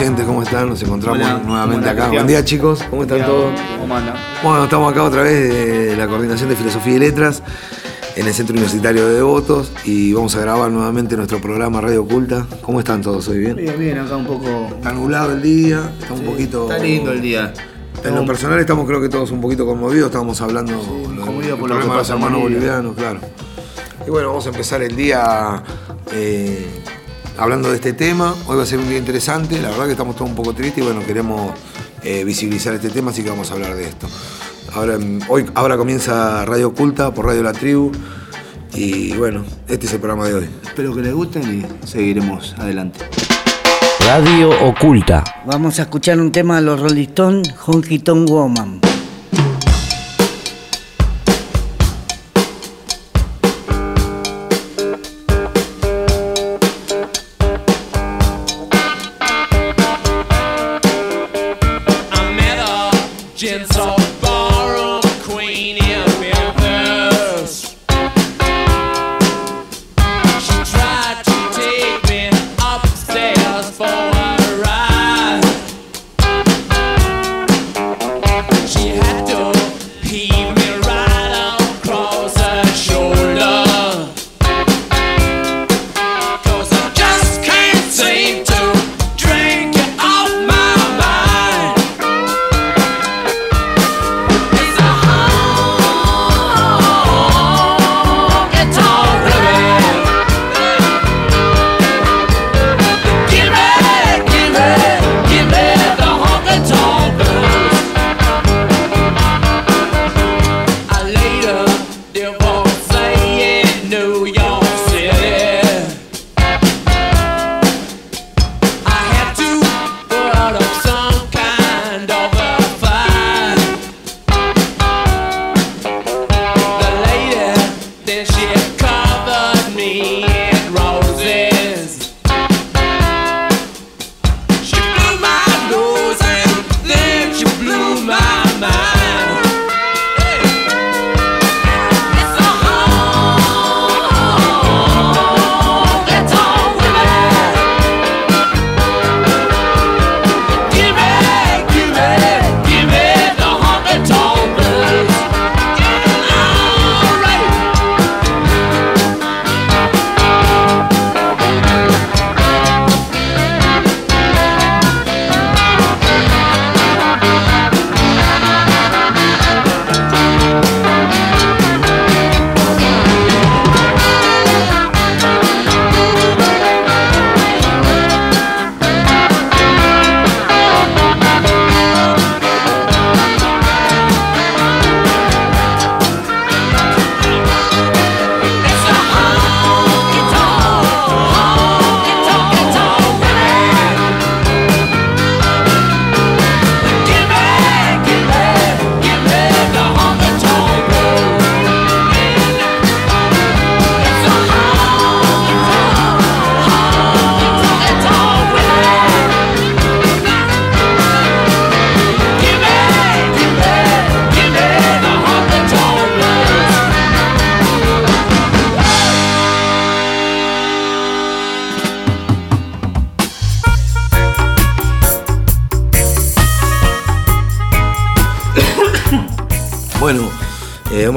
Oyentes, ¿cómo están? Nos encontramos Hola. nuevamente acá. Buen día, chicos, ¿cómo están todos? ¿Cómo anda? Bueno, estamos acá otra vez de la Coordinación de Filosofía y Letras en el Centro Universitario de Devotos y vamos a grabar nuevamente nuestro programa Radio Oculta. ¿Cómo están todos hoy? ¿Bien? Bien, bien, acá un poco. Está nublado el día, está un poquito... Está lindo el día. En lo personal estamos creo que todos un poquito conmovidos, estábamos hablando lo- conmovidos del por lo que de los hermanos Bolivia. bolivianos, claro. Y bueno, vamos a empezar el día eh, hablando de este tema. Hoy va a ser un día interesante, la verdad que estamos todos un poco tristes y bueno, queremos eh, visibilizar este tema, así que vamos a hablar de esto. Ahora, mm, hoy, ahora comienza Radio Oculta por Radio La Tribu y bueno, este es el programa de hoy. Espero que les gusten y seguiremos adelante. Radio Oculta. Vamos a escuchar un tema de los Rolling Stones, Honky Tonk Woman. Queen in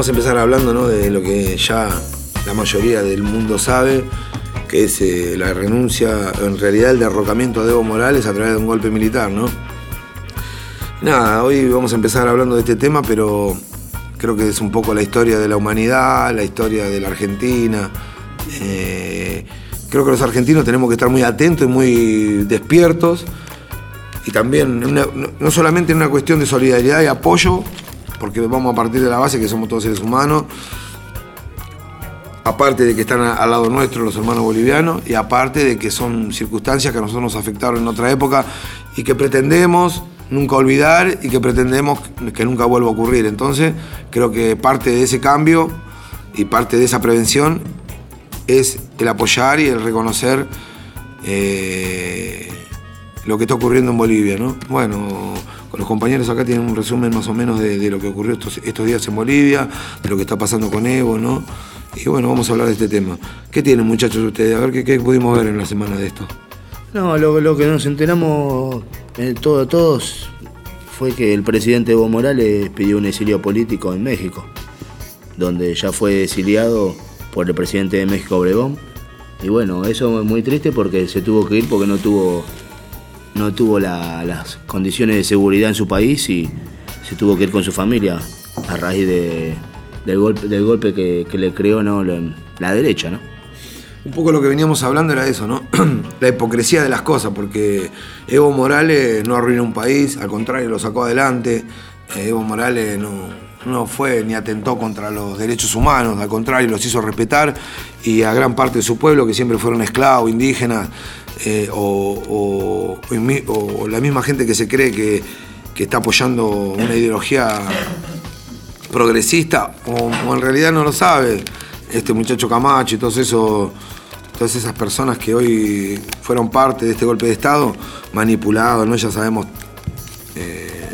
empezar hablando ¿no? de lo que ya la mayoría del mundo sabe, que es eh, la renuncia, en realidad el derrocamiento de Evo Morales a través de un golpe militar, ¿no? Nada, hoy vamos a empezar hablando de este tema, pero creo que es un poco la historia de la humanidad, la historia de la Argentina. Eh, creo que los argentinos tenemos que estar muy atentos y muy despiertos y también una- no solamente en una cuestión de solidaridad y apoyo, porque vamos a partir de la base que somos todos seres humanos, aparte de que están al lado nuestro los hermanos bolivianos y aparte de que son circunstancias que a nosotros nos afectaron en otra época y que pretendemos nunca olvidar y que pretendemos que nunca vuelva a ocurrir. Entonces, creo que parte de ese cambio y parte de esa prevención es el apoyar y el reconocer eh, lo que está ocurriendo en Bolivia. ¿no? Bueno, los compañeros acá tienen un resumen más o menos de, lo que ocurrió estos, estos días en Bolivia, de lo que está pasando con Evo, ¿no? Y bueno, vamos a hablar de este tema. ¿Qué tienen muchachos ustedes? A ver qué, pudimos ver en la semana de esto. No, lo, lo que nos enteramos eh, todo- todos fue que el presidente Evo Morales pidió un exilio político en México, donde ya fue exiliado por el presidente de México, Obregón. Y bueno, eso es muy triste porque se tuvo que ir porque no tuvo, no tuvo la- las condiciones de seguridad en su país y se tuvo que ir con su familia a raíz de- del golpe, del golpe que, que le creó ¿no? la, la derecha. ¿no? Un poco lo que veníamos hablando era eso, ¿no? la hipocresía de las cosas, porque Evo Morales no arruinó un país, al contrario, lo sacó adelante. Eh, Evo Morales no, no fue ni atentó contra los derechos humanos, al contrario, los hizo respetar y a gran parte de su pueblo, que siempre fueron esclavos, indígenas, eh, o, la misma gente que se cree que, está apoyando una ideología progresista o, en realidad no lo sabe. Este muchacho Camacho y todos esos, todas esas personas que hoy fueron parte de este golpe de Estado, manipulados, ¿no? Ya sabemos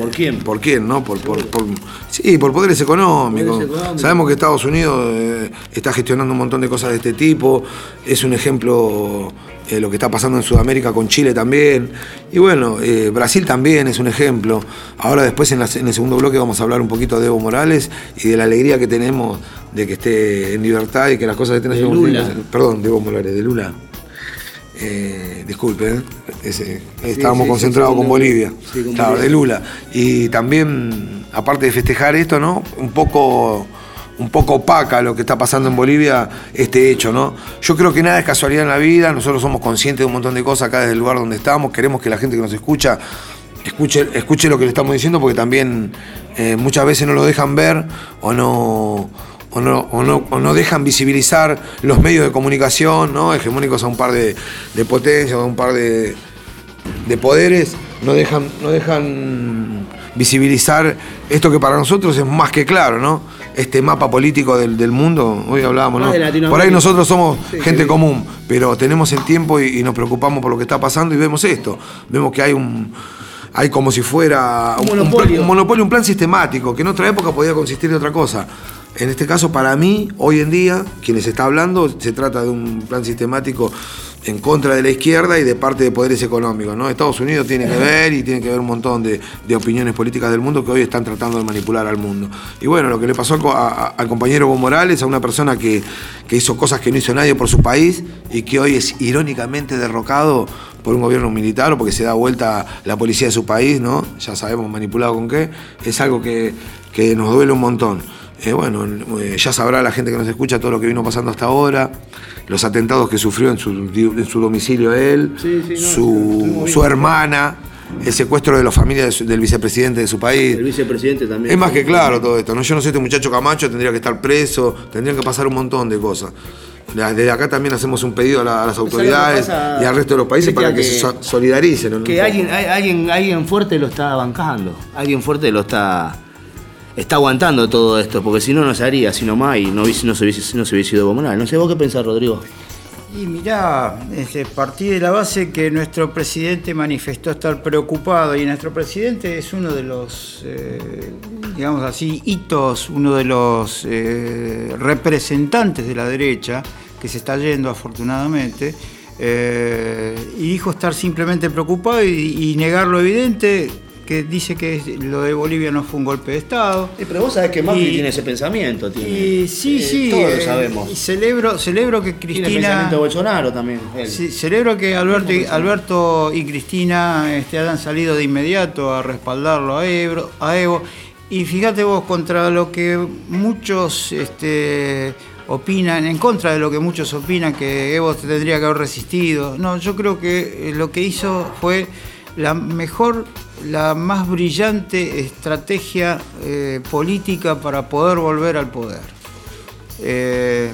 ¿Por quién? por quién, ¿no? Por, por- por- sí, por poderes económicos. Poderes económicos. Sabemos que Estados Unidos eh, está gestionando un montón de cosas de este tipo. Es un ejemplo eh, lo que está pasando en Sudamérica con Chile también. Y bueno, eh, Brasil también es un ejemplo. Ahora después en, la- en el segundo bloque vamos a hablar un poquito de Evo Morales y de la alegría que tenemos de que esté en libertad y que las cosas estén haciendo. Perdón, de Evo Morales, de Lula. Eh, disculpe, ¿eh? Ese- estábamos sí, concentrados sí, con sí, Bolivia. sí, con claro, Bolivia. de Lula. Y también, aparte de festejar esto, ¿no? Un poco, un poco opaca lo que está pasando en Bolivia, este hecho, ¿no? Yo creo que nada es casualidad en la vida, nosotros somos conscientes de un montón de cosas acá desde el lugar donde estamos, queremos que la gente que nos escucha escuche, escuche lo que le estamos diciendo, porque también eh, muchas veces no lo dejan ver o no. O no, o no- o no dejan visibilizar los medios de comunicación, ¿no? hegemónicos a un par de, de potencias, a un par de, de poderes no dejan, no dejan visibilizar esto que para nosotros es más que claro, ¿no? Este mapa político del, del mundo, hoy hablábamos, ¿no? Por ahí nosotros somos gente común, pero tenemos el tiempo y, y nos preocupamos por lo que está pasando y vemos esto. Vemos que hay un. Hay como si fuera Un un, monopolio. plan- un monopolio, un plan sistemático, que en otra época podía consistir de otra cosa. En este caso, para mí, hoy en día, quienes está hablando, se trata de un plan sistemático en contra de la izquierda y de parte de poderes económicos. ¿no? Estados Unidos tiene que ver y tiene que ver un montón de, opiniones políticas del mundo que hoy están tratando de manipular al mundo. Y bueno, lo que le pasó al compañero Evo Morales, a una persona que, que hizo cosas que no hizo nadie por su país y que hoy es irónicamente derrocado por un gobierno militar o porque se da vuelta la policía de su país, ¿no? Ya sabemos manipulado con qué, es algo que, que nos duele un montón. Eh, bueno, eh, ya sabrá la gente que nos escucha todo lo que vino pasando hasta ahora, los atentados que sufrió en su, en su domicilio él, Sí, sí, no, su, hermana, el secuestro de la familia de su- del vicepresidente de su país. El vicepresidente también. Es más que claro todo esto, ¿no? Yo no sé, este muchacho Camacho tendría que estar preso, tendrían que pasar un montón de cosas. Desde acá también hacemos un pedido a, la- a las autoridades y al resto de los países para que, que- se so- solidaricen. Que alguien, alguien, alguien fuerte lo está bancando. Alguien fuerte lo está, está aguantando todo esto. Porque si no, no se haría así nomás y no, no, se, hubiese, no se hubiese ido Morales. No sé, ¿vos qué pensás, Rodrigo? Y mirá, este, partí de la base que nuestro presidente manifestó estar preocupado y nuestro presidente es uno de los, eh, digamos así, hitos, uno de los eh, representantes de la derecha que se está yendo afortunadamente. eh, y dijo estar simplemente preocupado y, y negar lo evidente, que dice que lo de Bolivia no fue un golpe de Estado. pero vos sabés que Macri Y- tiene ese pensamiento. Tiene. Y sí, Eh, sí. Todos eh, lo sabemos. Y celebro, celebro que Tiene Cristina. pensamiento de Bolsonaro también. él. Sí, celebro que Alberto y, Alberto y Cristina este, hayan salido de inmediato a respaldarlo a, Ebro- a Evo. Y fíjate vos, contra lo que muchos este, opinan, en contra de lo que muchos opinan que Evo tendría que haber resistido. No, yo creo que eh, lo que hizo fue la mejor, la más brillante estrategia eh, política para poder volver al poder. Eh,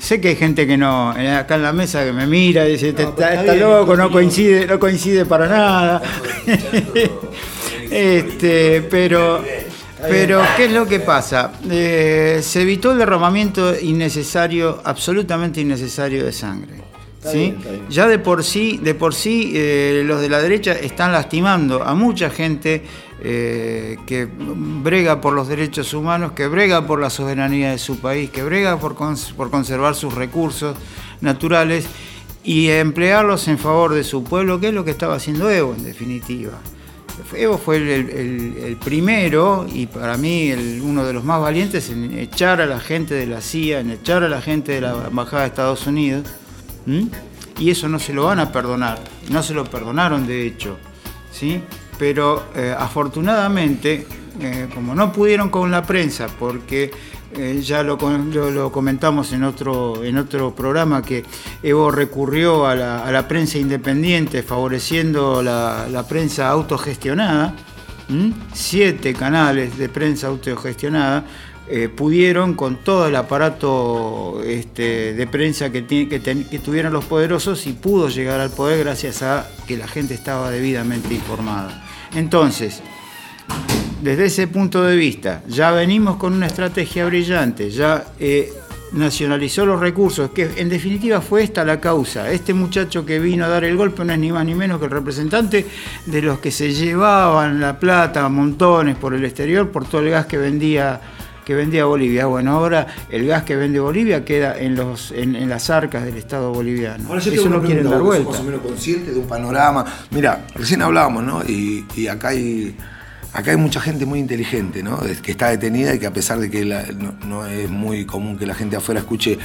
Sé que hay gente que no, eh, acá en la mesa que me mira y dice, está, está está bien, loco, no no coincide, no coincide para nada. este, pero, pero, ¿qué es lo que pasa? Eh, se evitó el derramamiento innecesario, absolutamente innecesario de sangre. Está ¿sí? bien, está bien. Ya de por sí, de por sí eh, los de la derecha están lastimando a mucha gente eh, que brega por los derechos humanos, que brega por la soberanía de su país, que brega por, cons- por conservar sus recursos naturales y emplearlos en favor de su pueblo, que es lo que estaba haciendo Evo en definitiva. Evo fue el, el- el primero y para mí el- uno de los más valientes en echar a la gente de la CIA, en echar a la gente de la Embajada de Estados Unidos. Y eso no se lo van a perdonar. No se lo perdonaron, de hecho. ¿sí? Pero eh, afortunadamente, eh, como no pudieron con la prensa, porque eh, ya lo, comentamos en otro, en otro programa, que Evo recurrió a la, a la prensa independiente, favoreciendo la, la prensa autogestionada. Siete canales de prensa autogestionada eh, pudieron con todo el aparato este, de prensa que, que que tuvieron los poderosos y pudo llegar al poder gracias a que la gente estaba debidamente informada. Entonces, desde ese punto de vista, ya venimos con una estrategia brillante, ya eh, nacionalizó los recursos, que en definitiva fue esta la causa. Este muchacho que vino a dar el golpe no es ni más ni menos que el representante de los que se llevaban la plata montones por el exterior por todo el gas que vendía que vendía Bolivia. Bueno, ahora el gas que vende Bolivia queda en los en, en las arcas del Estado boliviano. Ahora yo Eso no quieren dar vuelta. más o menos consciente de un panorama. Mira, recién hablábamos, ¿no? Y, y acá hay acá hay mucha gente muy inteligente, ¿no? Que está detenida y que a pesar de que la- no, no es muy común que la gente afuera escuche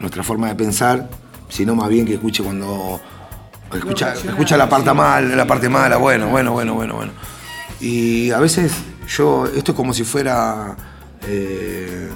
nuestra forma de pensar, sino más bien que escuche cuando escucha, escucha la parte mal, la parte mala, bueno, bueno, bueno, bueno, bueno. Y a veces yo, esto es como si fuera eh,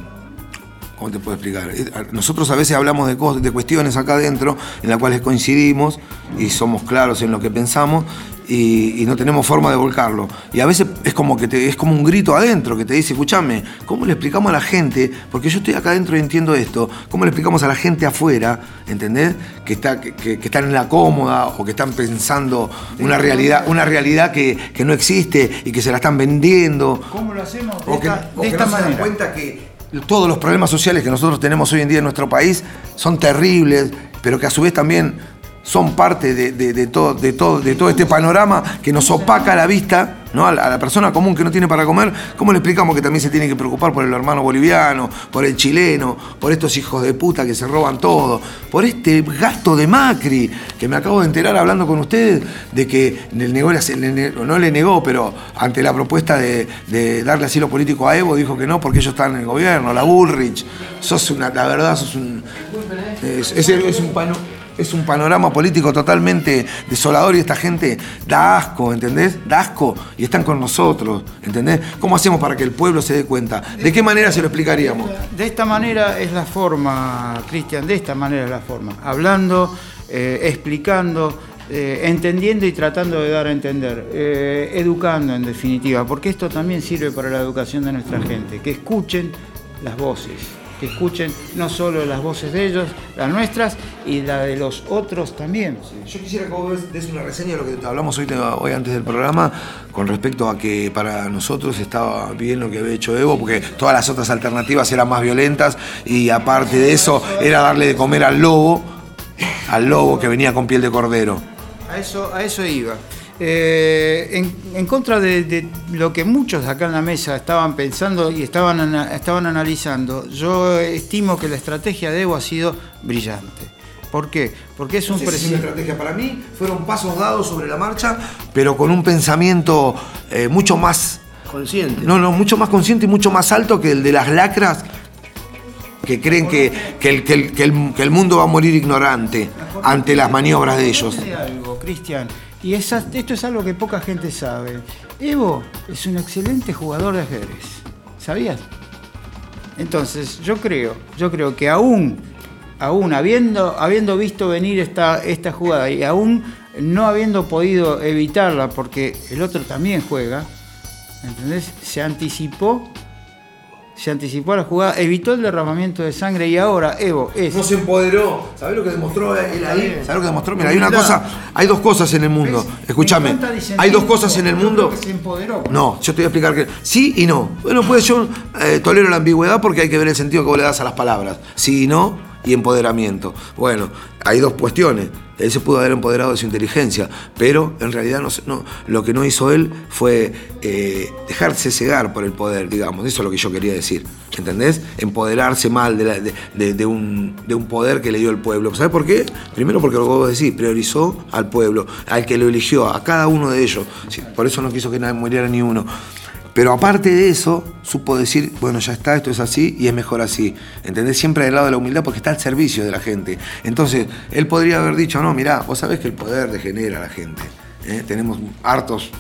¿Cómo te puedo explicar? Nosotros a veces hablamos de, cosas, de cuestiones acá adentro en las cuales coincidimos y somos claros en lo que pensamos y, y no tenemos forma de volcarlo. Y a veces es como que te, es como un grito adentro que te dice, escúchame, ¿cómo le explicamos a la gente? Porque yo estoy acá adentro y entiendo esto. ¿Cómo le explicamos a la gente afuera, ¿entendés? Que, está, que, que- que están en la cómoda o que están pensando una realidad, una realidad que, que no existe y que se la están vendiendo. ¿Cómo lo hacemos? De O que, esta, o de que esta no se dan cuenta que todos los problemas sociales que nosotros tenemos hoy en día en nuestro país son terribles, pero que a su vez también son parte de, de- de todo, de, todo, de todo este panorama que nos opaca la vista ¿no? a, la, a la persona común que no tiene para comer. ¿Cómo le explicamos que también se tiene que preocupar por el hermano boliviano, por el chileno, por estos hijos de puta que se roban todo, por este gasto de Macri, que me acabo de enterar hablando con ustedes de que le negó, le no le negó, pero ante la propuesta de, de darle asilo político a Evo, dijo que no porque ellos están en el gobierno, la Bullrich. Sos una, la verdad, sos un. Es, es- es un pano- es un panorama político totalmente desolador y esta gente da asco, ¿entendés? Da asco y están con nosotros, ¿entendés? ¿Cómo hacemos para que el pueblo se dé cuenta? ¿De qué manera se lo explicaríamos? De esta manera es la forma, Cristian, de esta manera es la forma. Hablando, eh, explicando, eh, entendiendo y tratando de dar a entender. Eh, educando, en definitiva, porque esto también sirve para la educación de nuestra gente. Que escuchen las voces, que escuchen no solo las voces de ellos, las nuestras y la de los otros también. Yo quisiera que vos des una reseña de lo que hablamos hoy, hoy antes del programa con respecto a que para nosotros estaba bien lo que había hecho Evo, porque todas las otras alternativas eran más violentas y aparte de eso era darle de comer al lobo, al lobo que venía con piel de cordero. A eso, a eso iba. Eh, en, en contra de, de lo que muchos acá en la mesa estaban pensando y estaban, estaban analizando, yo estimo que la estrategia de Evo ha sido brillante. ¿Por qué? Porque es No un sé si es una estrategia para mí, fueron pasos dados sobre la marcha, pero con un pensamiento eh, mucho más Consciente. No, no, mucho más consciente y mucho más alto que el de las lacras que creen que, que el, que el- que el- que el mundo va a morir ignorante ante las maniobras de ellos. Cristian, y esto es algo que poca gente sabe. Evo es un excelente jugador de ajedrez. ¿Sabías? Entonces, yo creo, yo creo que aún, aún habiendo, habiendo visto venir esta, esta jugada y aún no habiendo podido evitarla porque el otro también juega, ¿entendés? Se anticipó, se anticipó a la jugada, evitó el derramamiento de sangre y ahora Evo es... No se empoderó. ¿Sabés lo que demostró él ahí? ¿Sabés lo que demostró? Mira, hay una cosa, hay dos cosas en el mundo. Escúchame. Hay dos cosas en el mundo. se empoderó. No, yo te voy a explicar que sí y no. Bueno, pues yo eh, tolero la ambigüedad porque hay que ver el sentido que vos le das a las palabras. Sí y no y empoderamiento. Bueno, hay dos cuestiones. Él se pudo haber empoderado de su inteligencia, pero en realidad no, no, lo que no hizo él fue eh, dejarse cegar por el poder, digamos. Eso es lo que yo quería decir. ¿Entendés? Empoderarse mal de, de- de- un, un poder que le dio el pueblo. ¿Sabes por qué? Primero porque lo que vos decís, priorizó al pueblo, al que lo eligió, a cada uno de ellos. Por eso no quiso que nadie muriera ni uno. Pero aparte de eso, supo decir, bueno, ya está, esto es así y es mejor así. ¿Entendés? Siempre del lado de la humildad porque está al servicio de la gente. Entonces, él podría haber dicho, no, mirá, vos sabés que el poder degenera a la gente. ¿eh? Tenemos hartos,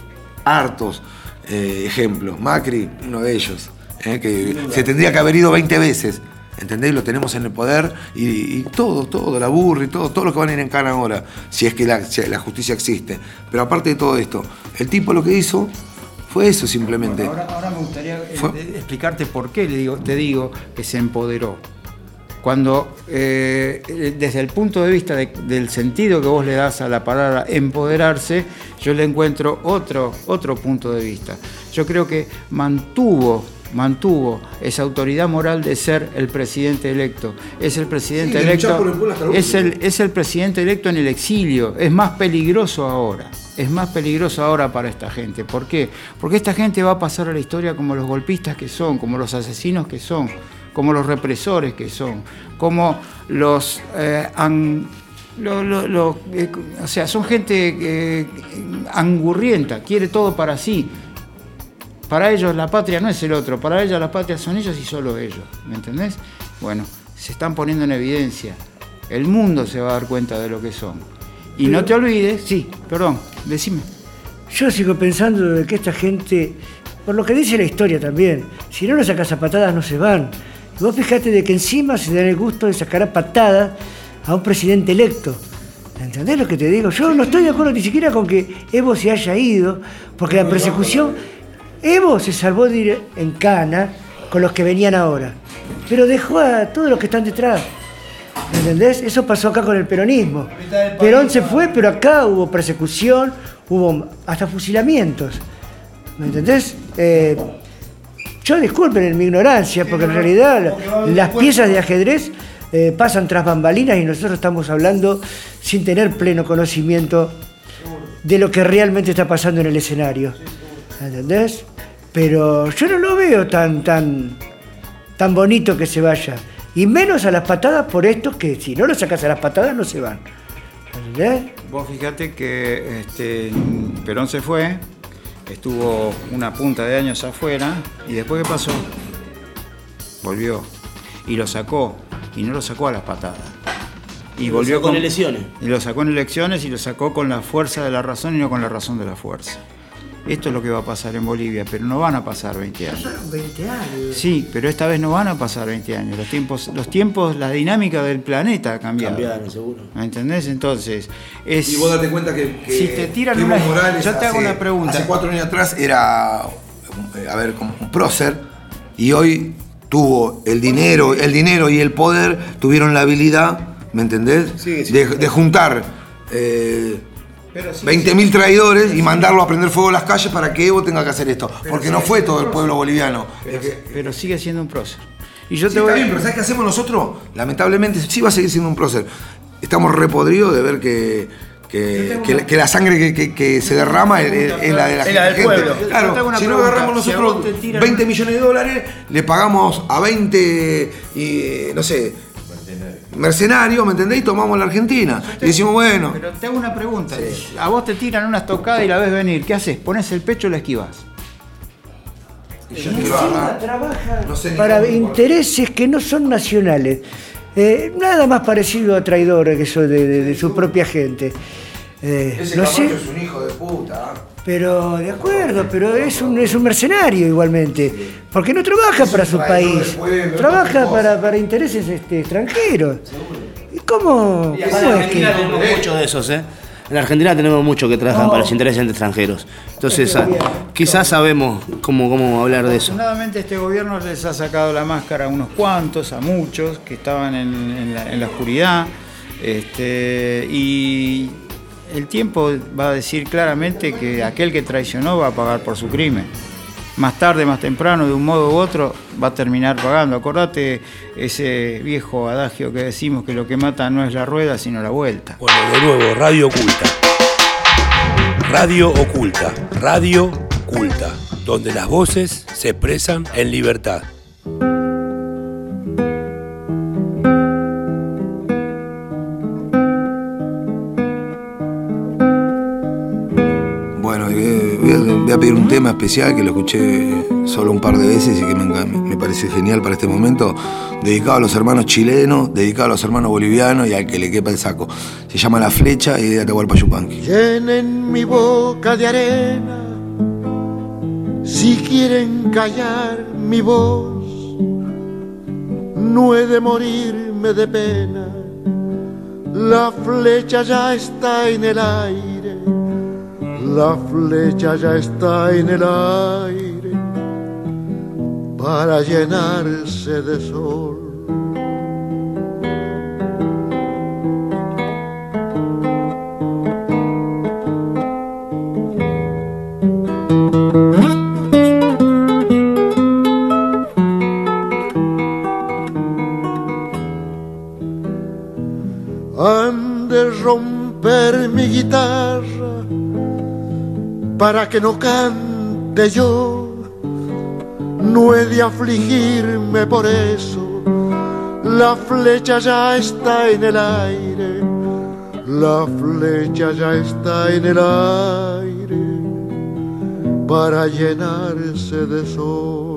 hartos eh, ejemplos. Macri, uno de ellos, ¿eh? que se tendría que haber ido 20 veces. ¿Entendés? Lo tenemos en el poder y, todo, todo, la burra y todo, todo lo que van a ir en cana ahora, si es que la justicia existe. Pero aparte de todo esto, el tipo lo que hizo fue eso simplemente. Ahora, ahora me gustaría eh, Fue- explicarte por qué le digo, te digo que se empoderó. Cuando, eh, eh, desde el punto de vista de- del sentido que vos le das a la palabra empoderarse, yo le encuentro otro, otro punto de vista. Yo creo que mantuvo, mantuvo esa autoridad moral de ser el presidente electo. Es el presidente Sí, electo. el Es el, es el presidente electo en el exilio. Es más peligroso ahora. Es más peligroso ahora para esta gente. ¿Por qué? Porque esta gente va a pasar a la historia como los golpistas que son, como los asesinos que son, como los represores que son, como los... eh, eh, o sea, son gente eh, angurrienta, quiere todo para sí. Para ellos la patria no es el otro, para ellos la patria son ellos y solo ellos, ¿me entendés? Bueno, se están poniendo en evidencia. El mundo se va a dar cuenta de lo que son. Y no te olvides, sí, perdón, decime. Yo sigo pensando de que esta gente, por lo que dice la historia también, si no los sacas a patadas no se van. Y vos fijate de que encima se dan el gusto de sacar a patadas a un presidente electo. ¿Entendés lo que te digo? Yo no estoy de acuerdo ni siquiera con que Evo se haya ido, porque la persecución... Evo se salvó de ir en cana con los que venían ahora, pero dejó a todos los que están detrás. ¿Me entendés? Eso pasó acá con el peronismo. Perón se fue, pero acá hubo persecución, hubo hasta fusilamientos. ¿Me entendés? Eh, yo disculpen en mi ignorancia, porque en realidad la- las piezas de ajedrez eh, pasan tras bambalinas y nosotros estamos hablando sin tener pleno conocimiento de lo que realmente está pasando en el escenario. ¿Me ¿Entendés? Pero yo no lo veo tan, tan, tan bonito que se vaya. Y menos a las patadas por estos que si no lo sacas a las patadas no se van. ¿Entendés? Vos fíjate que este, Perón se fue, estuvo una punta de años afuera y después ¿qué pasó? Volvió y lo sacó y no lo sacó a las patadas. Y Lo volvió sacó en elecciones. Y lo sacó en elecciones y lo sacó con la fuerza de la razón y no con la razón de la fuerza. Esto es lo que va a pasar en Bolivia, pero no van a pasar 20 años. 20 años. Sí, pero esta vez no van a pasar 20 años. Los tiempos, los tiempos, la dinámica del planeta ha cambiado. Cambiaron, seguro. ¿Me entendés? Entonces, es. Y vos date cuenta que, que Si te tiran una- Morales yo te hago una pregunta. Hace cuatro años atrás era, eh, a ver, como un prócer, y hoy tuvo el dinero, el dinero y el poder, tuvieron la habilidad, ¿me entendés? Sí, sí. de, de juntar eh, sí, 20.000 traidores y mandarlo a prender fuego a las calles para que Evo tenga que hacer esto. Porque no fue todo el pueblo boliviano. Pero, Es que- pero sigue siendo un prócer. Y yo Sí, te está voy bien, pero ¿sabes qué hacemos nosotros? Lamentablemente sí va a seguir siendo un prócer. Estamos repodridos de ver que, que, que la- que la sangre que, que- que se derrama es, es- es la de la Es la del gente. pueblo. Claro, si no pregunta. agarramos Si nosotros tiran 20 una- millones de dólares, le pagamos a 20, y, no sé, mercenarios, ¿me entendés? Y tomamos la Argentina. Y decimos, bueno, Pero te hago una pregunta. A vos te tiran una estocada y la ves venir. ¿Qué haces? ¿Pones el pecho o la esquivas? y yo trabaja No sé para cómo, intereses que no son nacionales. Eh, nada más parecido a traidores que son de, de- de su propia gente. Eh, Ese no sé, es un hijo de puta. Pero de acuerdo, pero es un, es un mercenario igualmente, porque no trabaja para su país, trabaja para, para intereses este, extranjeros. ¿Y cómo, es que...? Argentina tenemos muchos de esos, ¿eh? En la Argentina tenemos muchos que trabajan para los intereses extranjeros. Entonces, ah, quizás sabemos cómo, cómo hablar de eso. Afortunadamente este gobierno les ha sacado la máscara a unos cuantos, a muchos que estaban en, en la, en la oscuridad. Este, y el tiempo va a decir claramente que aquel que traicionó va a pagar por su crimen. Más tarde, más temprano, de un modo u otro, va a terminar pagando. Acordate ese viejo adagio que decimos que lo que mata no es la rueda, sino la vuelta. Bueno, de nuevo, Radio Oculta. Radio Oculta. Radio Oculta. Donde las voces se expresan en libertad. Voy a, pedir un tema especial que lo escuché solo un par de veces y que me, me parece genial para este momento, dedicado a los hermanos chilenos, dedicado a los hermanos bolivianos y al que le quepa el saco. Se llama La Flecha y de Atahualpa Yupanqui. Llenen mi boca de arena si quieren callar mi voz. No he de morirme de pena. La flecha ya está en el aire. La flecha ya está en el aire para llenarse de sol. han de romper mi guitarra para que no cante yo. No he de afligirme por eso. La flecha ya está en el aire. La flecha ya está en el aire para llenarse de sol.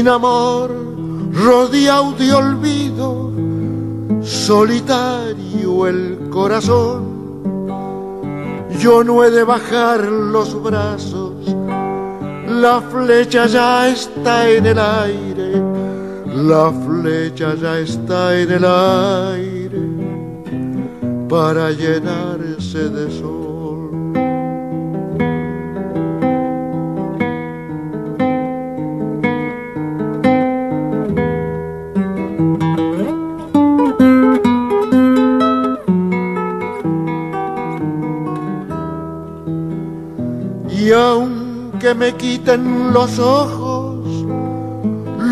Sin amor, rodeado de olvido, solitario el corazón. Yo no he de bajar los brazos, la flecha ya está en el aire, la flecha ya está en el aire para llenarse de sol. Me quiten los ojos,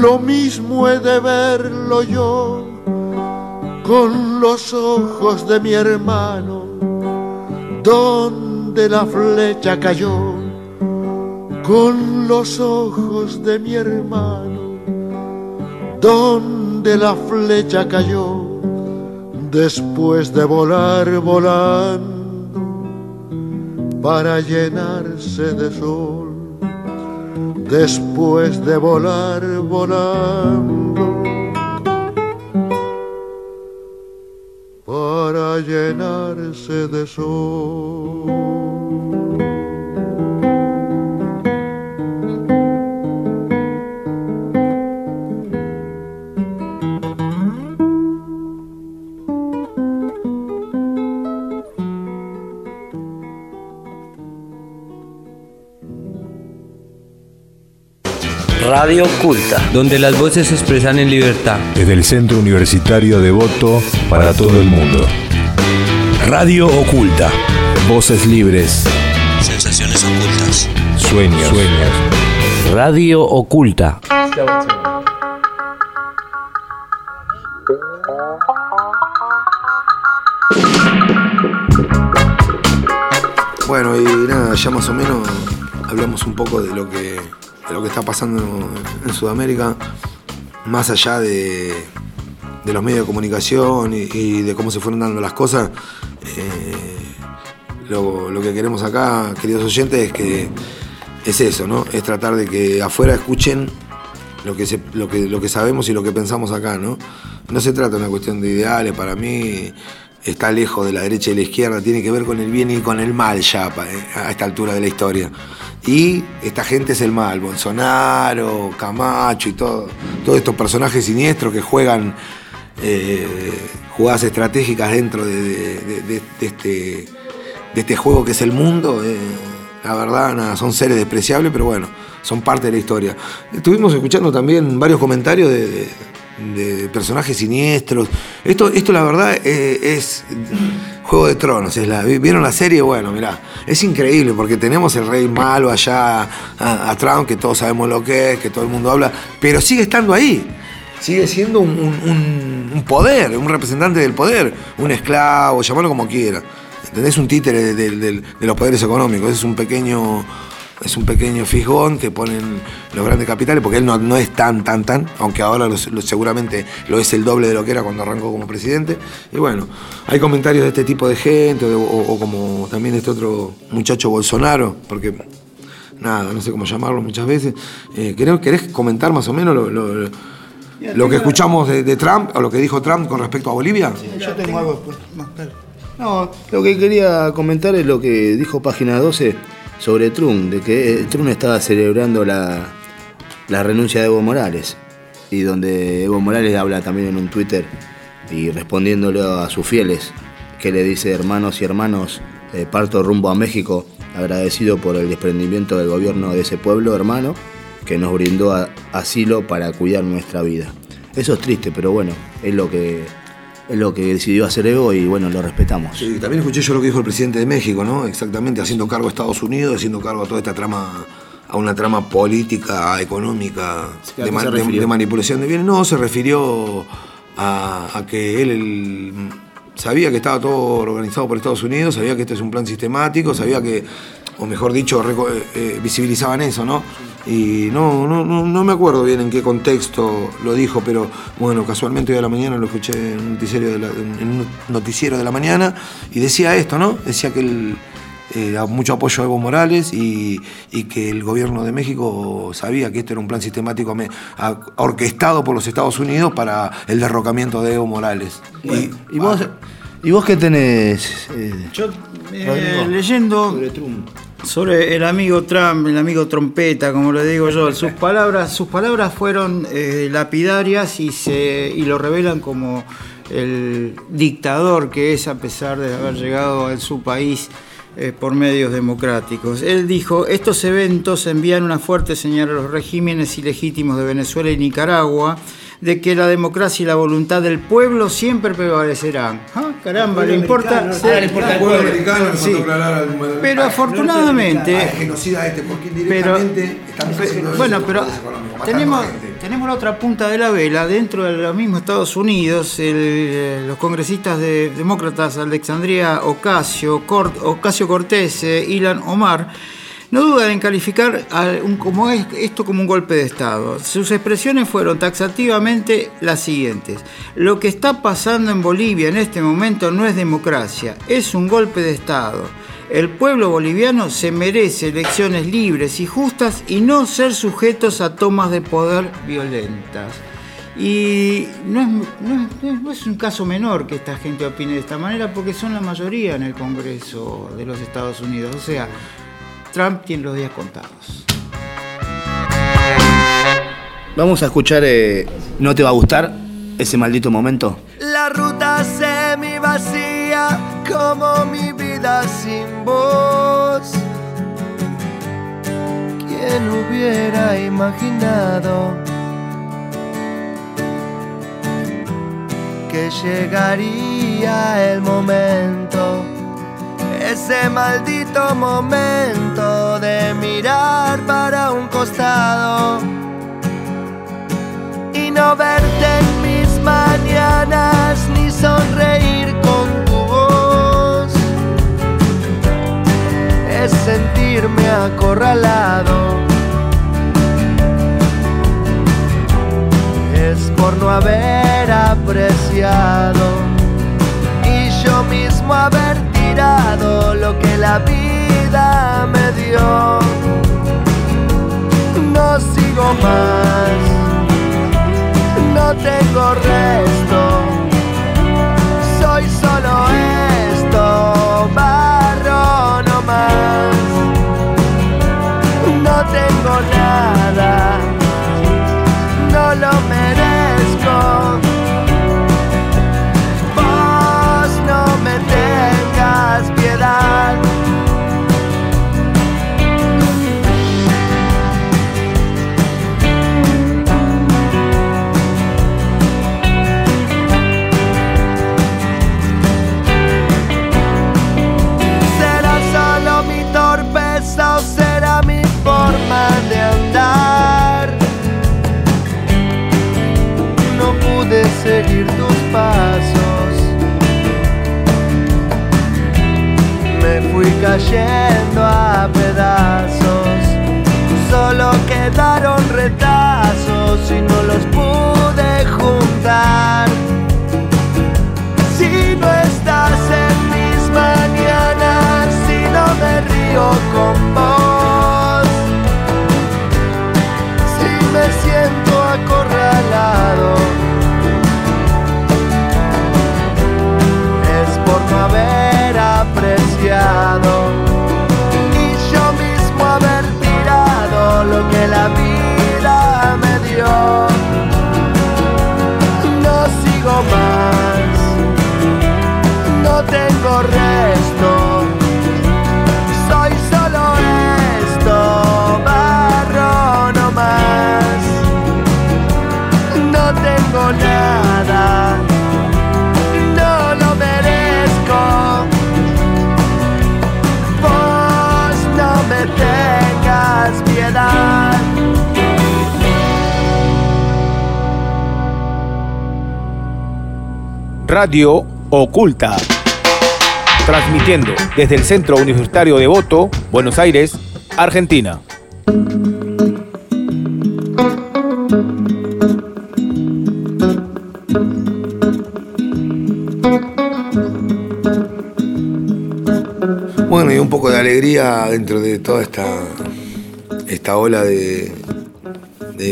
lo mismo he de verlo yo con los ojos de mi hermano, donde la flecha cayó, con los ojos de mi hermano, donde la flecha cayó, después de volar volando para llenarse de sol, después de volar volando, para llenarse de sol. Radio Oculta. donde las voces se expresan en libertad. Desde el Centro Universitario de Voto para todo el mundo. Radio Oculta. Voces libres, Sensaciones ocultas. sueños, sueños. Radio Oculta. Bueno, y nada, ya más o menos hablamos un poco de lo que, lo que está pasando en Sudamérica, más allá de, los medios de comunicación y, de cómo se fueron dando las cosas. eh, lo, que queremos acá, queridos oyentes, es que es eso, ¿no? Es tratar de que afuera escuchen lo que, lo que, lo que sabemos y lo que pensamos acá, ¿no? No se trata de una cuestión de ideales, para mí está lejos de la derecha y la izquierda, tiene que ver con el bien y con el mal ya eh, a esta altura de la historia. Y esta gente es el mal, Bolsonaro, Camacho y todo, todos estos personajes siniestros que juegan eh, jugadas estratégicas dentro de, de- de- de- de este, de este juego que es el mundo. eh, la verdad, nada, son seres despreciables, pero bueno, son parte de la historia. Estuvimos escuchando también varios comentarios de, de- personajes siniestros. Esto, esto la verdad, eh, es Juego de Tronos. Es la, ¿Vieron la serie? Bueno, mirá, es increíble porque tenemos el rey malo allá, a, a Trump, que todos sabemos lo que es, que todo el mundo habla, pero sigue estando ahí. Sigue siendo un, poder, un representante del poder, un esclavo, llamarlo como quiera. ¿Entendés? Un títere de los poderes económicos. Es un pequeño. Es un pequeño fisgón que ponen los grandes capitales, porque él no, no es tan, tan, tan, aunque ahora lo- lo- seguramente lo es el doble de lo que era cuando arrancó como presidente. Y bueno, hay comentarios de este tipo de gente, o, de- o- o como también este otro muchacho Bolsonaro, porque nada, no sé cómo llamarlo muchas veces. Eh, ¿querés, querés comentar más o menos lo, lo- lo- lo que escuchamos de, de Trump, o lo que dijo Trump con respecto a Bolivia? Yo tengo algo después. No, lo que quería comentar es lo que dijo Página 12 sobre Trump, de que eh, Trump estaba celebrando la, la renuncia de Evo Morales, y donde Evo Morales habla también en un Twitter y respondiéndole a sus fieles, que le dice hermanos y hermanos, eh, parto rumbo a México, agradecido por el desprendimiento del gobierno de ese pueblo hermano, que nos brindó asilo para cuidar nuestra vida. Eso es triste, pero bueno, es lo que es lo que decidió hacer Evo y bueno, lo respetamos. Sí, también escuché yo lo que dijo el presidente de México, ¿no? Exactamente, haciendo cargo a Estados Unidos, haciendo cargo a toda esta trama, a una trama política, económica, ¿a de, ma- manipulación de bienes. No, se refirió a, a que él, sabía que estaba todo organizado por Estados Unidos, sabía que esto es un plan sistemático, sabía que, o mejor dicho, eh, eh, visibilizaban eso, ¿no? Y no, no, no, no me acuerdo bien en qué contexto lo dijo, pero bueno, casualmente hoy a la mañana lo escuché en un noticiero de la, en un noticiero de la mañana y decía esto, ¿no? Decía que él eh, mucho apoyo a Evo Morales y, y que el gobierno de México sabía que esto era un plan sistemático orquestado por los Estados Unidos para el derrocamiento de Evo Morales. y, ¿Y vos, ¿y vos qué tenés? eh, Yo, eh, leyendo sobre Trump? Sobre el amigo Trump, el amigo trompeta, como le digo yo, sus palabras, sus palabras fueron eh, lapidarias y se y lo revelan como el dictador que es a pesar de haber llegado en su país eh, por medios democráticos. Él dijo, estos eventos envían una fuerte señal a los regímenes ilegítimos de Venezuela y Nicaragua de que la democracia y la voluntad del pueblo siempre prevalecerán. Ah, Caramba, le importa... le importa al pueblo americano, Sí. faltó aclarar al- Pero afortunadamente... al genocida este, porque Pero, bueno, pero tenemos, tenemos la otra punta de la vela. Dentro de los mismos Estados Unidos, el, eh, los congresistas de, demócratas Alexandria Ocasio, Cort- Ocasio Cortés, eh, Ilan Omar, no dudan en calificar esto como un golpe de Estado. Sus expresiones fueron taxativamente las siguientes. Lo que está pasando en Bolivia en este momento no es democracia, es un golpe de Estado. El pueblo boliviano se merece elecciones libres y justas y no ser sujetos a tomas de poder violentas. Y no es- no es un caso menor que esta gente opine de esta manera porque son la mayoría en el Congreso de los Estados Unidos. O sea, Trump tiene los días contados. Vamos a escuchar eh, ¿No te va a gustar ese maldito momento? La ruta semi vacía como mi vida sin voz. ¿Quién hubiera imaginado que llegaría el momento? Ese maldito momento de mirar para un costado y no verte en mis mañanas ni sonreír con tu voz. Es sentirme acorralado. Es por no haber apreciado y yo mismo haber tirado lo que la vida me dio. No sigo más, no tengo resto, soy solo esto, barro no más, no tengo nada. Cayendo a pedazos. Solo quedaron retazos y no los pude Radio Oculta. Transmitiendo desde el Centro Universitario de Voto, Buenos Aires, Argentina. Bueno, y un poco de alegría dentro de toda esta, esta ola de,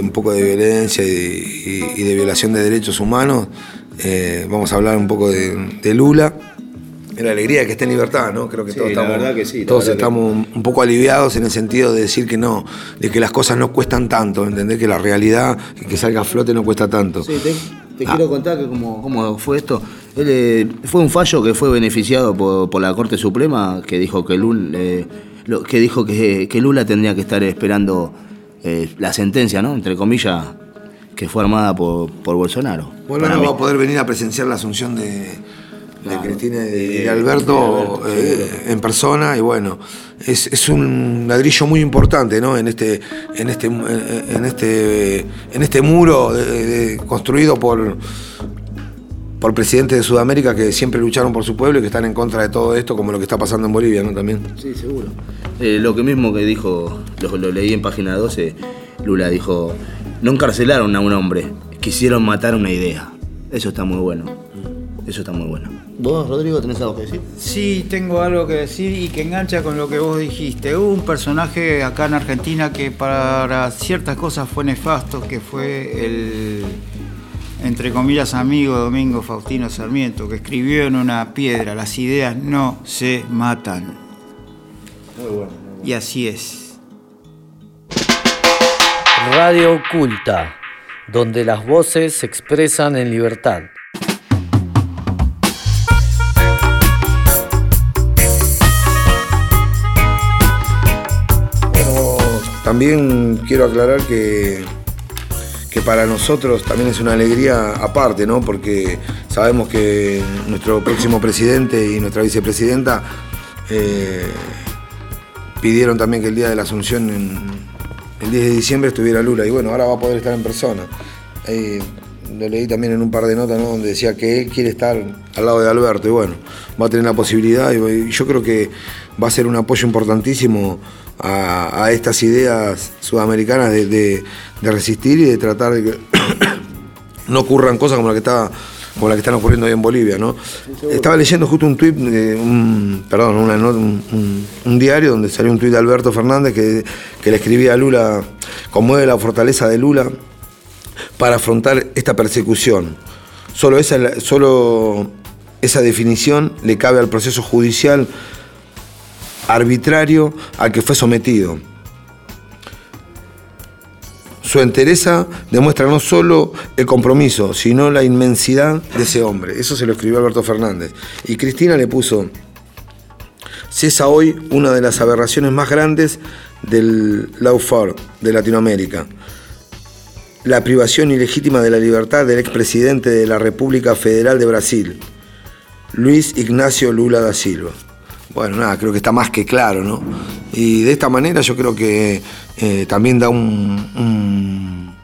un poco de violencia y de violación de derechos humanos. Eh, vamos a hablar un poco de, de Lula. La alegría de que esté en libertad, ¿no? Creo que Sí, todos la estamos, verdad que sí, todos que- estamos un poco aliviados en el sentido de decir que no, de que las cosas no cuestan tanto, ¿entendés? Que la realidad, que, salga a flote no cuesta tanto. Sí, te, te Ah. quiero contar que cómo, cómo fue esto. Él, eh, fue un fallo que fue beneficiado por, por la Corte Suprema que dijo que Lula, eh, que, dijo que, que Lula tendría que estar esperando la sentencia, ¿no? Entre comillas, que fue armada por, por Bolsonaro. Bueno, no va a poder venir a presenciar la asunción de, de Claro. Cristina y de, Alberto de Alberto, eh, en persona y bueno, es, es un ladrillo muy importante ¿no? en, este, en, este, en, este, en este muro de- de- construido por, por presidentes de Sudamérica que siempre lucharon por su pueblo y que están en contra de todo esto, como lo que está pasando en Bolivia ¿no? también. Sí, seguro. Eh, lo que mismo que dijo, lo, lo leí en página 12, Lula dijo, no encarcelaron a un hombre, quisieron matar una idea. Eso está muy bueno. Eso está muy bueno. ¿Vos, Rodrigo, tenés algo que decir? Sí, tengo algo que decir y que engancha con lo que vos dijiste. Hubo un personaje acá en Argentina que para ciertas cosas fue nefasto, que fue el, entre comillas, amigo Domingo Faustino Sarmiento, que escribió en una piedra, las ideas no se matan. Muy bueno. Y así es. Radio Oculta, donde las voces se expresan en libertad. Bueno, también quiero aclarar que, que para nosotros también es una alegría aparte, ¿no? Porque sabemos que nuestro próximo presidente y nuestra vicepresidenta eh, pidieron también que el día de la Asunción, el 10 de diciembre, estuviera Lula. Y bueno, ahora va a poder estar en persona. Lo leí también en un par de notas, ¿no? Donde decía que él quiere estar al lado de Alberto. Y bueno, va a tener la posibilidad. Y yo creo que va a ser un apoyo importantísimo a, estas ideas sudamericanas de, de- de resistir y de tratar de que no ocurran cosas como la que está como la que están ocurriendo hoy en Bolivia, ¿no? Estaba leyendo justo un tuit, de un, perdón, un, diario donde salió un tuit de Alberto Fernández que, que le escribía a Lula, conmueve la fortaleza de Lula para afrontar esta persecución. Solo esa, solo esa definición le cabe al proceso judicial arbitrario al que fue sometido. Su entereza demuestra no solo el compromiso, sino la inmensidad de ese hombre. Eso se lo escribió Alberto Fernández. Y Cristina le puso, cesa hoy una de las aberraciones más grandes del lawfare de Latinoamérica. La privación ilegítima de la libertad del expresidente de la República Federal de Brasil, Luis Ignacio Lula da Silva. Bueno, nada, creo que está más que claro, ¿no? Y de esta manera yo creo que eh, también da un,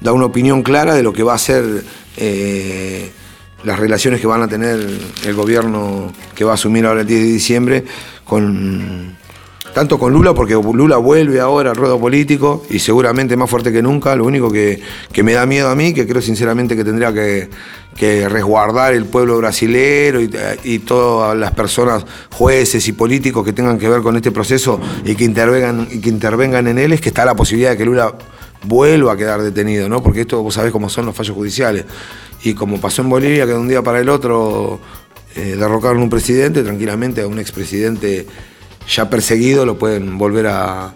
da una opinión clara de lo que va a ser eh, las relaciones que van a tener el gobierno que va a asumir ahora el 10 de diciembre con tanto con Lula, porque Lula vuelve ahora al ruedo político y seguramente más fuerte que nunca. Lo único que, que me da miedo a mí, que creo sinceramente que tendría que, que resguardar el pueblo brasilero y, y todas las personas, jueces y políticos que tengan que ver con este proceso y que intervengan, y que intervengan en él, es que está la posibilidad de que Lula vuelva a quedar detenido, ¿no? Porque esto vos sabés cómo son los fallos judiciales. Y como pasó en Bolivia, que de un día para el otro eh, derrocaron un presidente, tranquilamente a un expresidente ya perseguido lo pueden volver a,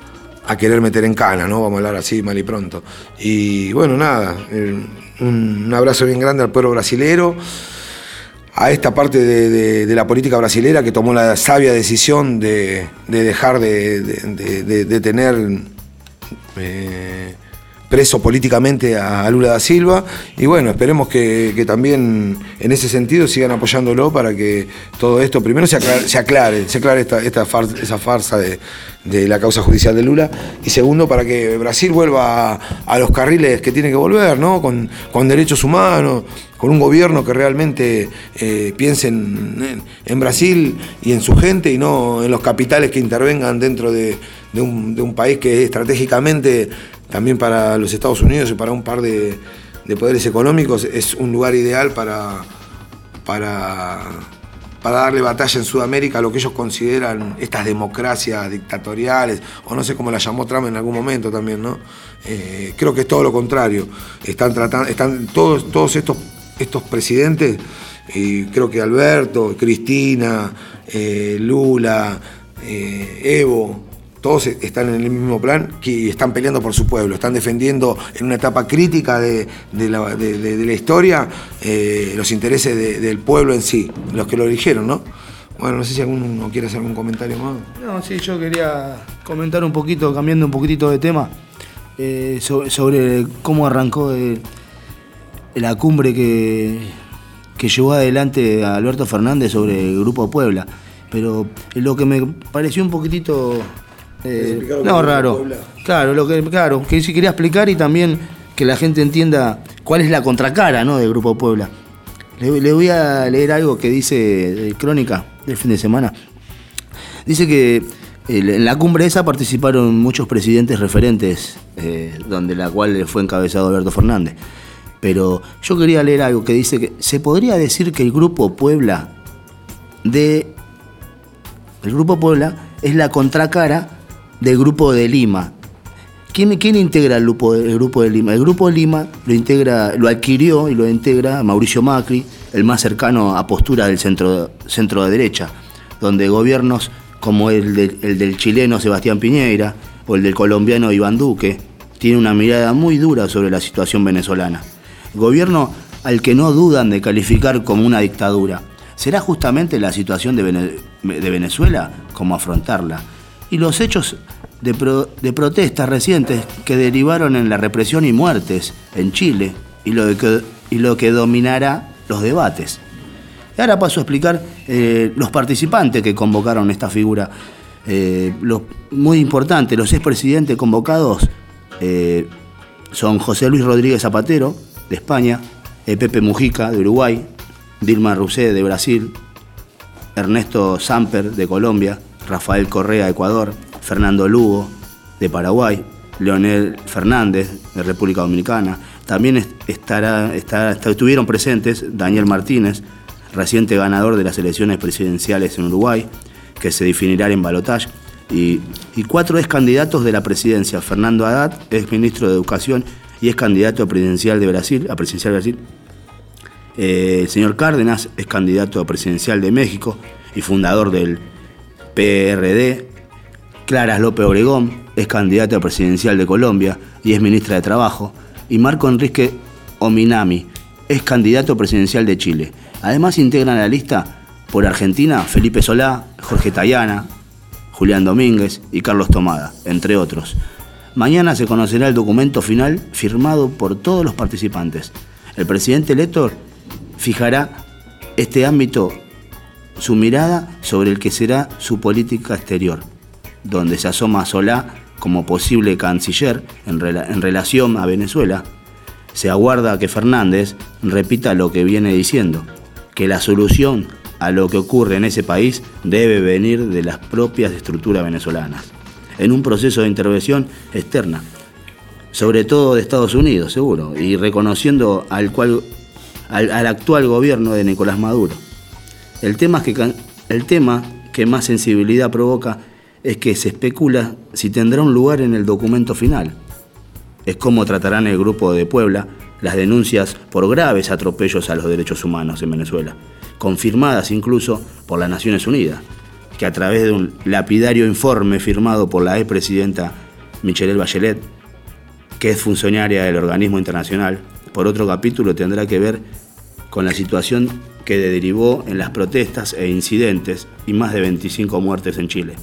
querer meter en cana, ¿no? Vamos a hablar así mal y pronto. Y bueno, nada, eh, un, abrazo bien grande al pueblo brasilero, a esta parte de, la política brasilera que tomó la sabia decisión de, de dejar de, de- de- de- de tener eh, preso políticamente a Lula da Silva y bueno, esperemos que, que también en ese sentido sigan apoyándolo para que todo esto primero se aclare, se aclare, esta, esta far- esa farsa de, la causa judicial de Lula y segundo para que Brasil vuelva a, los carriles que tiene que volver, ¿no? Con, con derechos humanos, con un gobierno que realmente eh, piense en, Brasil y en su gente y no en los capitales que intervengan dentro de, de un, de un país que estratégicamente también para los Estados Unidos y para un par de, de poderes económicos es un lugar ideal para, para, para darle batalla en Sudamérica a lo que ellos consideran estas democracias dictatoriales, o no sé cómo la llamó Trump en algún momento también, ¿no? Eh, creo que es todo lo contrario. Están tratando, están todos, todos estos, estos presidentes, creo que Alberto, Cristina, eh, Lula, eh, Evo, todos están en el mismo plan y están peleando por su pueblo, están defendiendo en una etapa crítica de, la, historia eh, los intereses de- del pueblo en sí, los que lo eligieron, ¿no? Bueno, no sé si alguno quiere hacer algún comentario más. No, sí, yo quería comentar un poquito, cambiando un poquitito de tema, eh, so- sobre, cómo arrancó la cumbre que, que llevó adelante a Alberto Fernández sobre el Grupo Puebla. Pero lo que me pareció un poquitito... eh, no, raro. Claro, lo que, claro, que sí quería explicar y también que la gente entienda cuál es la contracara ¿no? del Grupo Puebla. Le, le voy a leer algo que dice de Crónica del fin de semana. Dice que eh, en la cumbre esa participaron muchos presidentes referentes, eh, donde la cual fue encabezado Alberto Fernández. Pero yo quería leer algo que dice que se podría decir que el Grupo Puebla de el Grupo Puebla es la contracara del Grupo de Lima. ¿Quién, quién integra el grupo, grupo de Lima? El Grupo de Lima lo, integra, lo adquirió y lo integra Mauricio Macri, el más cercano a postura del centro, centro de derecha, donde gobiernos como el, del- el del chileno Sebastián Piñera o el del colombiano Iván Duque tienen una mirada muy dura sobre la situación venezolana. Gobierno al que no dudan de calificar como una dictadura. ¿Será justamente la situación de Venezuela como afrontarla? Y los hechos de, pro- de protestas recientes que derivaron en la represión y muertes en Chile y lo que, y lo que dominará los debates. Y ahora paso a explicar eh, los participantes que convocaron esta figura. Eh, los, muy importante, los expresidentes convocados eh, son José Luis Rodríguez Zapatero, de España, Pepe Mujica, de Uruguay, Dilma Rousseff, de Brasil, Ernesto Samper, de Colombia, Rafael Correa, de Ecuador, Fernando Lugo, de Paraguay, Leonel Fernández, de República Dominicana. También est- estará, estará- est- estuvieron presentes Daniel Martínez, reciente ganador de las elecciones presidenciales en Uruguay, que se definirán en balotaje, y, cuatro ex candidatos de la presidencia, Fernando Haddad, ex ministro de Educación y ex candidato a presidencial de Brasil, a presidencial de Brasil, eh, el señor Cárdenas es candidato a presidencial de México y fundador del PRD. Clara López Obregón es candidata presidencial de Colombia y es ministra de Trabajo. Y Marco Enrique Ominami es candidato presidencial de Chile. Además integran la lista por Argentina Felipe Solá, Jorge Tayana, Julián Domínguez y Carlos Tomada, entre otros. Mañana se conocerá el documento final firmado por todos los participantes. El presidente electo fijará este ámbito, su mirada sobre el que será su política exterior, donde se asoma Solá como posible canciller en, rela- en relación a Venezuela. Se aguarda que Fernández repita lo que viene diciendo, que la solución a lo que ocurre en ese país debe venir de las propias estructuras venezolanas, en un proceso de intervención externa, sobre todo de Estados Unidos, seguro, y reconociendo al, cual, al, al actual gobierno de Nicolás Maduro. El tema, es que, el tema que más sensibilidad provoca es que se especula si tendrá un lugar en el documento final. Es cómo tratarán el grupo de Puebla las denuncias por graves atropellos a los derechos humanos en Venezuela, confirmadas incluso por las Naciones Unidas, que a través de un lapidario informe firmado por la expresidenta Michelle Bachelet, que es funcionaria del organismo internacional, por otro capítulo tendrá que ver con la situación que derivó en las protestas e incidentes y más de 25 muertes en Chile.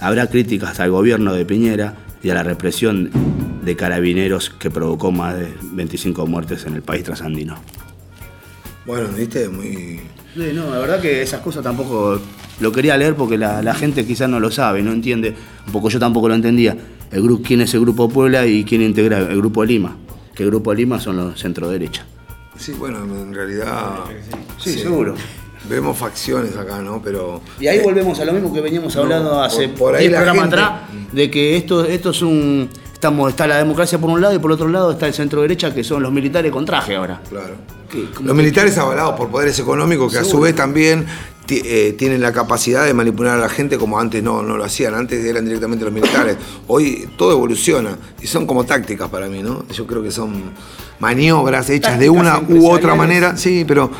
Habrá críticas al gobierno de Piñera y a la represión de carabineros que provocó más de 25 muertes en el país trasandino. Bueno, viste, muy. Sí, no, la verdad que esas cosas tampoco lo quería leer porque la, la gente quizás no lo sabe, no entiende, un poco yo tampoco lo entendía, el grupo, quién es el Grupo Puebla y quién integra el Grupo Lima, que el Grupo Lima son los centro derecha. Sí, bueno, en realidad. Sí, seguro. Vemos facciones acá, ¿no? Pero. Y ahí volvemos a lo mismo que veníamos hablando por- hace por ahí 10 la programas gente- atrás, de que esto, esto es un. Estamos, está la democracia por un lado y por otro lado está el centro derecha, que son los militares con traje ahora. Claro. Los que- militares avalados por poderes económicos que a su vez también eh, tienen la capacidad de manipular a la gente como antes no, no lo hacían, antes eran directamente los militares. Hoy todo evoluciona y son como tácticas para mí, ¿no? Yo creo que son maniobras hechas de una u otra manera, sí, pero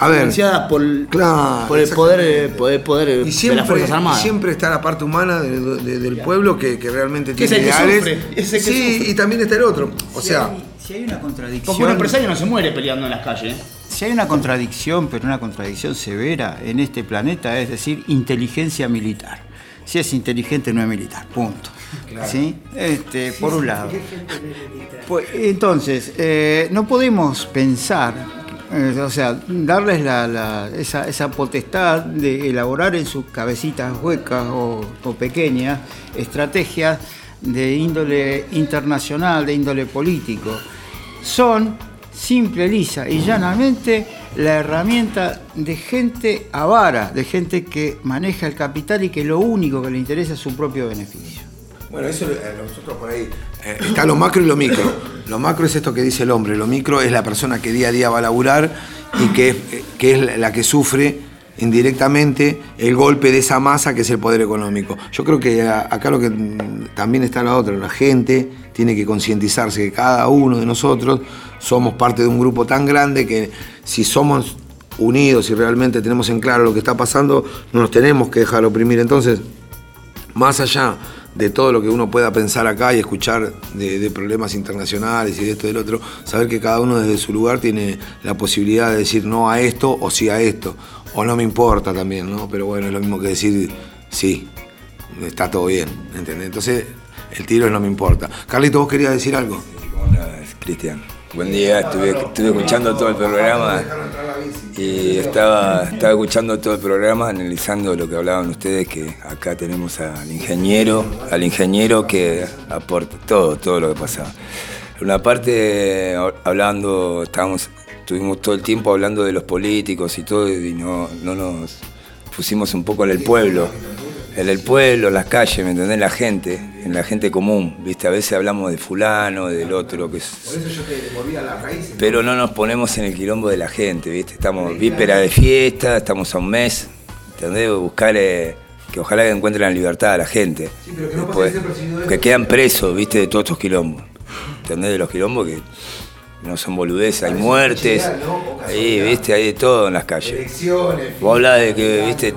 a ver. Por, Claro, por el poder, eh, exactamente. poder, poder Y de siempre, las Fuerzas y Armadas. siempre está la parte humana de- de- del pueblo que, que realmente Que es tiene el que sufre, es el que sí, sufre. y también está el otro. O Si sea, hay- si hay una contradicción. Porque un empresario no se muere peleando en las calles. ¿eh? Si hay una contradicción, pero una contradicción severa en este planeta, es decir, inteligencia militar. Si es inteligente, no es militar. Punto. ¿Sí? Este, por un lado. Pues, entonces, eh, no podemos pensar, eh, o sea, darles la- esa, esa potestad de elaborar en sus cabecitas huecas o, o pequeñas estrategias de índole internacional, de índole político. Son simple, lisa y llanamente la herramienta de gente avara, de gente que maneja el capital y que lo único que le interesa es su propio beneficio. Bueno, eso eh, nosotros por ahí. Eh, está lo macro y lo micro. Lo macro es esto que dice el hombre, lo micro es la persona que día a día va a laburar y que, eh, que es la que sufre indirectamente el golpe de esa masa que es el poder económico. Yo creo que acá lo que mm, también está la otra, la gente tiene que concientizarse que cada uno de nosotros somos parte de un grupo tan grande que si somos unidos y realmente tenemos en claro lo que está pasando, no nos tenemos que dejar oprimir. Entonces, más allá de todo lo que uno pueda pensar acá y escuchar de, problemas internacionales y de esto y del otro, saber que cada uno desde su lugar tiene la posibilidad de decir no a esto o sí a esto, o no me importa también, ¿no? Pero bueno, es lo mismo que decir sí, está todo bien, ¿entendés? Entonces, el tiro es no me importa. Carlito, ¿vos querías decir algo? ¿Cómo andás, Cristian? Buen día, estuve, estuve escuchando todo el programa y estaba, estaba escuchando todo el programa, analizando lo que hablaban ustedes, que acá tenemos al ingeniero, al ingeniero que aporta todo, todo lo que pasaba. Una parte hablando, estábamos, estuvimos todo el tiempo hablando de los políticos y todo, y no, no nos pusimos un poco en el pueblo. En el pueblo, las calles, ¿me entendés? La gente, en la gente común, ¿viste? A veces hablamos de fulano, del otro, que es... Por eso yo te devolví a las raíces. Pero no nos ponemos en el quilombo de la gente, ¿viste? Estamos víspera de fiesta, estamos a un mes, ¿entendés? Buscar eh, que ojalá que encuentren la libertad a la gente. Sí, pero que no Después, desapercibido que quedan presos, ¿viste? De todos estos quilombos. ¿Entendés? De los quilombos que no son boludeces, hay muertes, ahí, ¿viste? Hay de todo en las calles. Elecciones. Vos hablás de que, ¿viste?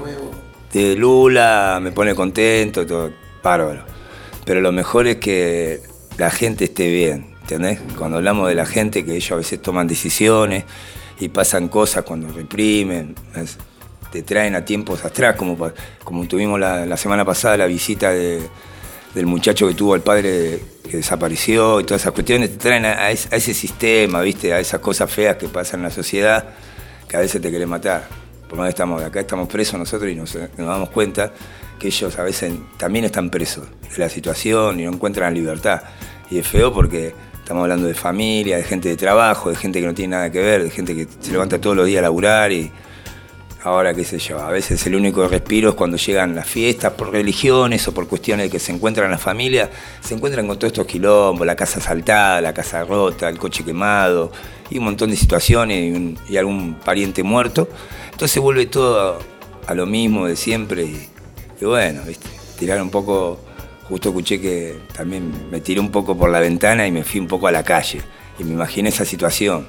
De Lula, me pone contento, todo. bárbaro. Pero lo mejor es que la gente esté bien, ¿entendés? Cuando hablamos de la gente, que ellos a veces toman decisiones y pasan cosas cuando reprimen, te traen a tiempos atrás, como, como tuvimos la, la semana pasada la visita de- del muchacho que tuvo al padre que desapareció y todas esas cuestiones, te traen a ese sistema, ¿viste? A esas cosas feas que pasan en la sociedad, que a veces te quieren matar. Por más que estamos acá, estamos presos nosotros y nos, nos damos cuenta que ellos a veces también están presos de la situación y no encuentran la libertad. Y es feo porque estamos hablando de familia, de gente de trabajo, de gente que no tiene nada que ver, de gente que se levanta todos los días a laburar y ahora qué sé yo, a veces el único respiro es cuando llegan las fiestas por religiones o por cuestiones que se encuentran las familias, se encuentran con todos estos quilombos, la casa asaltada, la casa rota, el coche quemado y un montón de situaciones y, un- algún pariente muerto. Entonces vuelve todo a, lo mismo de siempre y, y bueno, ¿viste? tirar un poco, justo escuché que también me tiré un poco por la ventana y me fui un poco a la calle y me imaginé esa situación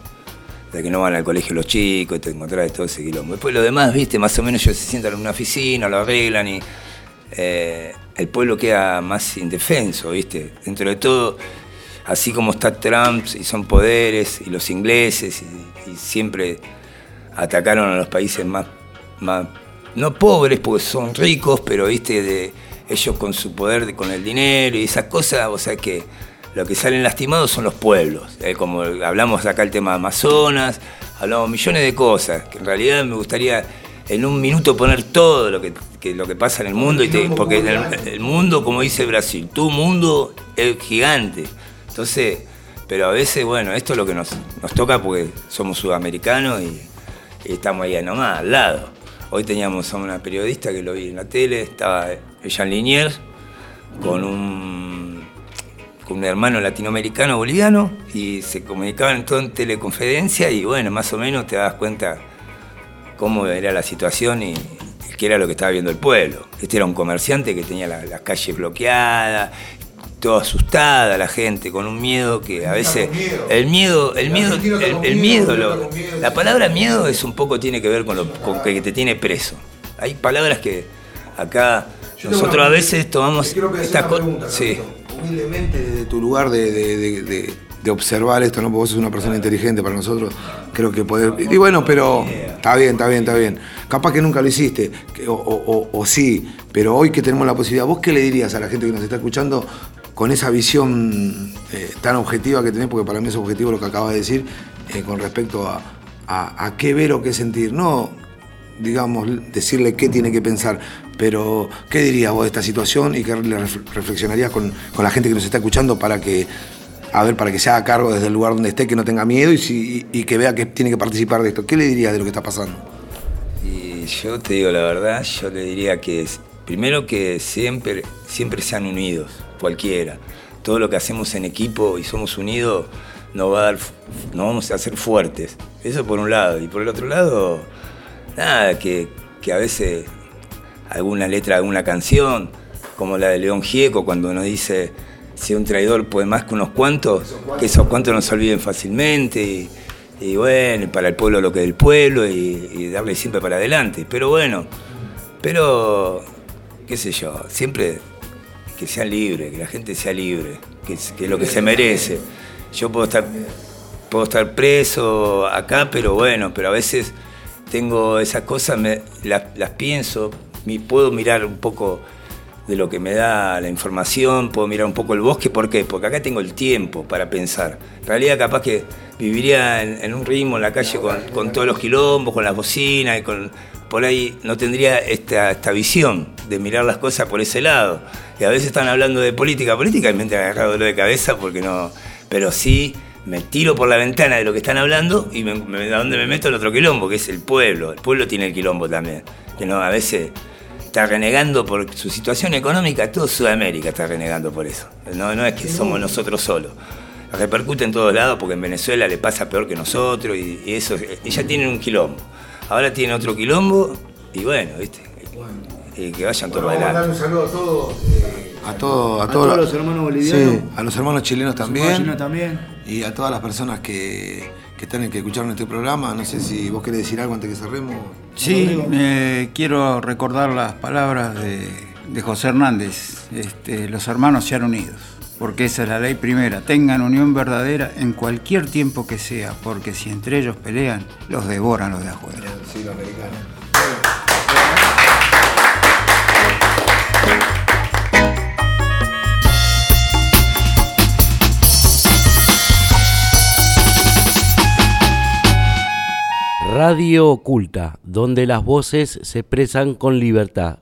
de que no van al colegio los chicos y te encontrás todo ese quilombo. Después lo demás, viste, más o menos ellos se sientan en una oficina, lo arreglan y eh, el pueblo queda más indefenso, viste. Dentro de todo, así como está Trump y son poderes y los ingleses y, siempre atacaron a los países más, más, no pobres porque son ricos, pero viste, de ellos con su poder, de- con el dinero y esas cosas, o sea que lo que salen lastimados son los pueblos. Eh, como hablamos acá el tema de Amazonas, hablamos millones de cosas, que en realidad me gustaría en un minuto poner todo lo que, que- lo que pasa en el mundo, y te- porque el, el mundo, como dice Brasil, tu mundo es gigante. Entonces, pero a veces, bueno, esto es lo que nos, nos toca porque somos sudamericanos y, y estamos ahí nomás, al lado. Hoy teníamos a una periodista que lo vi en la tele, estaba Jean Liniers con un, con un hermano latinoamericano boliviano y se comunicaban todo en teleconferencia y bueno, más o menos te das cuenta cómo era la situación y, qué era lo que estaba viendo el pueblo. Este era un comerciante que tenía la- las calles bloqueadas, todo asustada la gente, con un miedo que a veces... El miedo, el miedo, el, el miedo, lo- la palabra miedo es un poco tiene que ver con, lo, con que te tiene preso. Hay palabras que acá nosotros a veces tomamos estas cosas... Sí. Humildemente desde tu lugar de, de- de- observar esto, ¿no? Porque vos sos una persona inteligente para nosotros, creo que podés... Y bueno, pero está bien, está bien, está bien. Capaz que nunca lo hiciste, o- o sí, pero hoy que tenemos la posibilidad, ¿vos qué le dirías a la gente que nos está escuchando con esa visión eh, tan objetiva que tenés? Porque para mí es objetivo lo que acabas de decir, eh, con respecto a, a- a qué ver o qué sentir. No digamos, decirle qué tiene que pensar. Pero, ¿qué dirías vos de esta situación y qué le ref- reflexionarías con, con la gente que nos está escuchando para que, a ver, para que se haga cargo desde el lugar donde esté, que no tenga miedo y, que vea que tiene que participar de esto? ¿Qué le dirías de lo que está pasando? Y yo te digo la verdad, yo le diría que es- primero que siempre, siempre sean unidos, cualquiera. Todo lo que hacemos en equipo y somos unidos nos va a dar, nos vamos a hacer fuertes. Eso por un lado. Y por el otro lado, nada, que, que a veces alguna letra de alguna canción, como la de León Gieco, cuando nos dice si un traidor puede más que unos cuantos, que esos cuantos no se olviden fácilmente. Y, bueno, para el pueblo lo que es del pueblo y, darle siempre para adelante. Pero bueno, pero qué sé yo, siempre que sean libres, que la gente sea libre, que es, lo que se merece. Yo puedo estar, puedo estar preso acá, pero bueno, pero a veces tengo esas cosas, me- las, pienso, puedo mirar un poco de lo que me da la información, puedo mirar un poco el bosque, ¿por qué? Porque acá tengo el tiempo para pensar. En realidad capaz que viviría en, un ritmo en la calle con, con todos los quilombos, con las bocinas y con... Por ahí no tendría esta, esta visión de mirar las cosas por ese lado. Y a veces están hablando de política, política y me han agarrado dolor de cabeza porque no... Pero sí me tiro por la ventana de lo que están hablando y me, me- a dónde me meto en otro quilombo, que es el pueblo. El pueblo tiene el quilombo también. Que no, a veces está renegando por su situación económica, todo Sudamérica está renegando por eso. No, no es que somos nosotros solos. Repercute en todos lados porque en Venezuela le pasa peor que nosotros y, y eso, y ya tienen un quilombo. Ahora tienen otro quilombo y bueno, viste. Y que vayan todos adelante. un saludo a todos. a, todo- a, A todos todos los hermanos bolivianos. Sí, a los hermanos chilenos también. chilenos también. Y a todas las personas que, que están que escucharon este programa. No sé si vos querés decir algo antes que cerremos. Sí, eh, quiero recordar las palabras de de José Hernández, este, los hermanos sean unidos, porque esa es la ley primera, tengan unión verdadera en cualquier tiempo que sea, porque si entre ellos pelean, los devoran los de afuera. Radio Oculta, donde las voces se expresan con libertad.